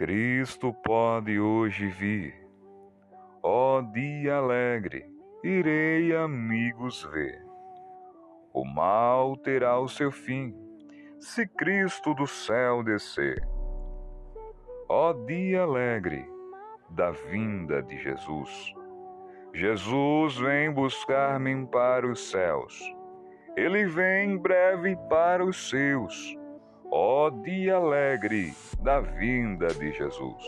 Cristo pode hoje vir. Ó dia alegre, irei amigos ver. O mal terá o seu fim, se Cristo do céu descer. Ó dia alegre da vinda de Jesus. Jesus vem buscar-me para os céus. Ele vem em breve para os seus ó dia alegre da vinda de Jesus.